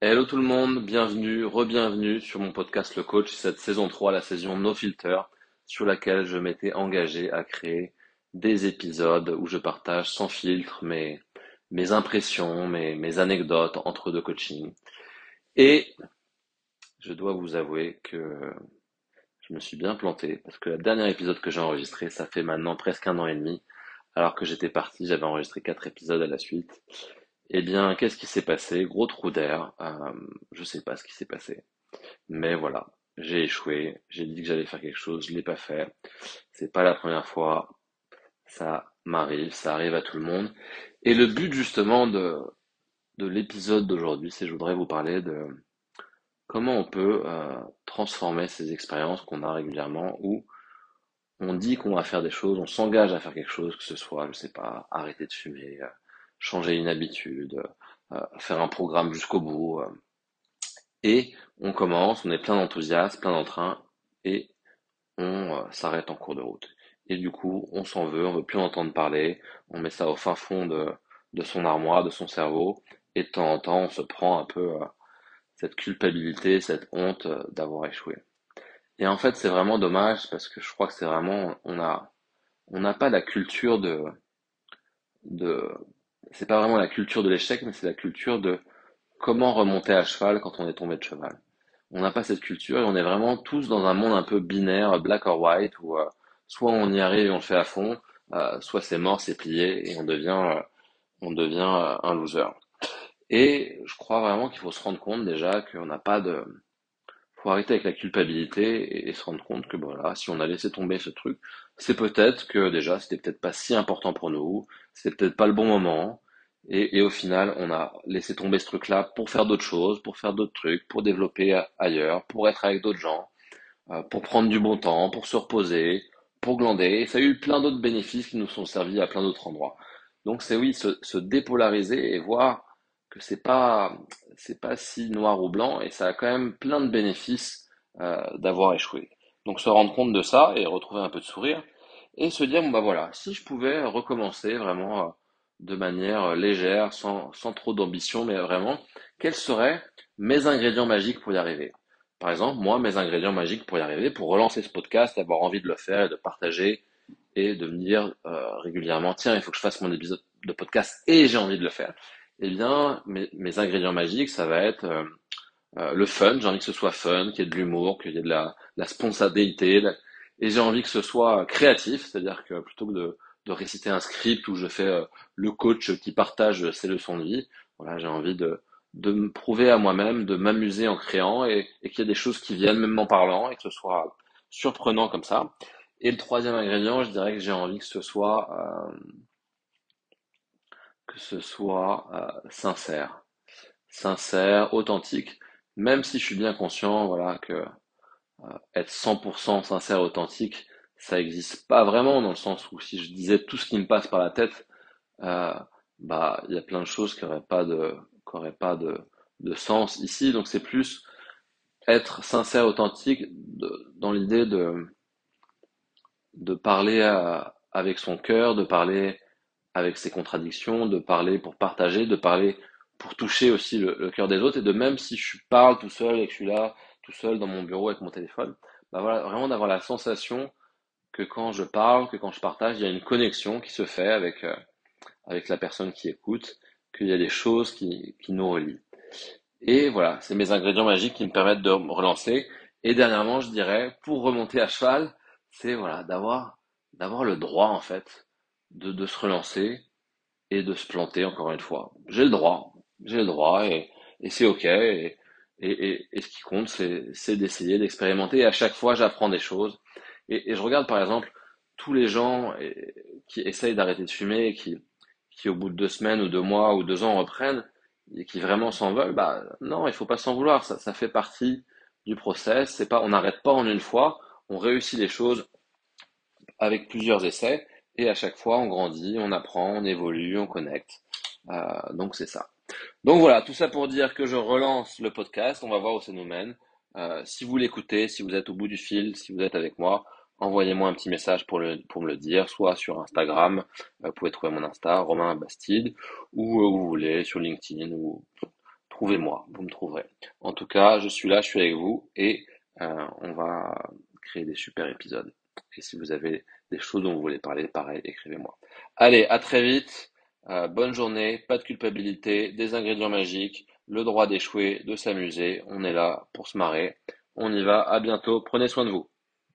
Hello tout le monde, bienvenue, re-bienvenue sur mon podcast Le Coach, cette saison 3, la saison No Filter, sur laquelle je m'étais engagé à créer des épisodes où je partage sans filtre mes, mes impressions, mes, mes anecdotes entre deux coachings. Et je dois vous avouer que je me suis bien planté, parce que le dernier épisode que j'ai enregistré, ça fait maintenant presque un an et demi, alors que j'étais parti, j'avais enregistré quatre épisodes à la suite. Eh bien, qu'est-ce qui s'est passé? Gros trou d'air. Euh, je sais pas ce qui s'est passé. Mais voilà, j'ai échoué. J'ai dit que j'allais faire quelque chose, je l'ai pas fait. C'est pas la première fois. Ça m'arrive, ça arrive à tout le monde. Et le but justement de, de l'épisode d'aujourd'hui, c'est je voudrais vous parler de comment on peut euh, transformer ces expériences qu'on a régulièrement où on dit qu'on va faire des choses, on s'engage à faire quelque chose, que ce soit, je sais pas, arrêter de fumer, euh, changer une habitude, euh, faire un programme jusqu'au bout. Euh. et on commence, on est plein d'enthousiasme, plein d'entrain, et on euh, s'arrête en cours de route. Et du coup, on s'en veut, on veut plus en entendre parler, on met ça au fin fond de, de son armoire, de son cerveau, et de temps en temps, on se prend un peu cette culpabilité, cette honte d'avoir échoué. Et en fait, c'est vraiment dommage parce que je crois que c'est vraiment, on a, on n'a pas la culture de, de, c'est pas vraiment la culture de l'échec, mais c'est la culture de comment remonter à cheval quand on est tombé de cheval. On n'a pas cette culture et on est vraiment tous dans un monde un peu binaire, black or white, où euh, soit on y arrive et on le fait à fond, euh, soit c'est mort, c'est plié et on devient, euh, on devient un loser. Et je crois vraiment qu'il faut se rendre compte déjà qu'on n'a pas de, faut arrêter avec la culpabilité et, se rendre compte que voilà, si on a laissé tomber ce truc, c'est peut-être que déjà c'était peut-être pas si important pour nous, c'était peut-être pas le bon moment, et, au final, on a laissé tomber ce truc-là pour faire d'autres choses, pour faire d'autres trucs, pour développer ailleurs, pour être avec d'autres gens, euh, pour prendre du bon temps, pour se reposer, pour glander. Et ça a eu plein d'autres bénéfices qui nous sont servis à plein d'autres endroits. Donc c'est oui, se, dépolariser et voir que c'est pas c'est pas si noir ou blanc et ça a quand même plein de bénéfices euh, d'avoir échoué. Donc se rendre compte de ça et retrouver un peu de sourire et se dire bon bah voilà, si je pouvais recommencer vraiment euh, de manière euh, légère, sans, sans trop d'ambition, mais vraiment, quels seraient mes ingrédients magiques pour y arriver? Par exemple, moi, mes ingrédients magiques pour y arriver, pour relancer ce podcast, avoir envie de le faire et de partager et de me dire régulièrement, tiens, il faut que je fasse mon épisode de podcast et j'ai envie de le faire. Eh bien, mes, ingrédients magiques, ça va être euh, le fun. J'ai envie que ce soit fun, qu'il y ait de l'humour, qu'il y ait de la, la spontanéité. Et j'ai envie que ce soit créatif, c'est-à-dire que plutôt que de, de réciter un script où je fais euh, le coach qui partage ses leçons de vie. Voilà, j'ai envie de, de me prouver à moi-même, de m'amuser en créant et, et qu'il y ait des choses qui viennent même en parlant et que ce soit surprenant comme ça. Et le troisième ingrédient, je dirais que j'ai envie que ce soit euh, que ce soit euh, sincère, sincère, authentique. Même si je suis bien conscient, voilà, que euh, être 100% sincère, authentique, ça existe pas vraiment dans le sens où si je disais tout ce qui me passe par la tête, euh, bah il y a plein de choses qui n'auraient pas de qui pas de, de sens ici. Donc c'est plus être sincère, authentique dans l'idée de de parler avec son cœur, de parler avec ses contradictions, de parler pour partager, de parler pour toucher aussi le, cœur des autres et de même si je parle tout seul et que je suis là tout seul dans mon bureau avec mon téléphone, bah voilà, vraiment d'avoir la sensation que quand je parle, que quand je partage, il y a une connexion qui se fait avec, euh, avec la personne qui écoute, qu'il y a des choses qui, qui nous relient. Et voilà, c'est mes ingrédients magiques qui me permettent de me relancer. Et dernièrement, je dirais, pour remonter à cheval, c'est voilà, d'avoir d'avoir le droit en fait de, de se relancer et de se planter encore une fois. J'ai le droit, j'ai le droit et, et c'est ok. Et, et, et, ce qui compte, c'est d'essayer, d'expérimenter. Et à chaque fois, j'apprends des choses. Et, je regarde par exemple tous les gens qui essayent d'arrêter de fumer et qui, qui au bout de deux semaines ou deux mois ou deux ans reprennent et qui vraiment s'en veulent, bah non, il faut pas s'en vouloir, ça, ça fait partie du process, pas, on n'arrête pas en une fois, on réussit les choses avec plusieurs essais et à chaque fois on grandit, on apprend, on évolue, on connecte. Euh, donc c'est ça. Donc voilà, tout ça pour dire que je relance le podcast, on va voir où ça nous mène. Euh, si vous l'écoutez, si vous êtes au bout du fil, si vous êtes avec moi, envoyez-moi un petit message pour, me le dire, soit sur Instagram, euh, vous pouvez trouver mon Insta, Romain Bastide, ou où vous voulez, sur LinkedIn, ou trouvez-moi, vous me trouverez. En tout cas, je suis là, je suis avec vous et on va créer des super épisodes. Et si vous avez des choses dont vous voulez parler, pareil, écrivez-moi. Allez, à très vite. Euh, bonne journée, pas de culpabilité, des ingrédients magiques, le droit d'échouer, de s'amuser. On est là pour se marrer. On y va. À bientôt. Prenez soin de vous.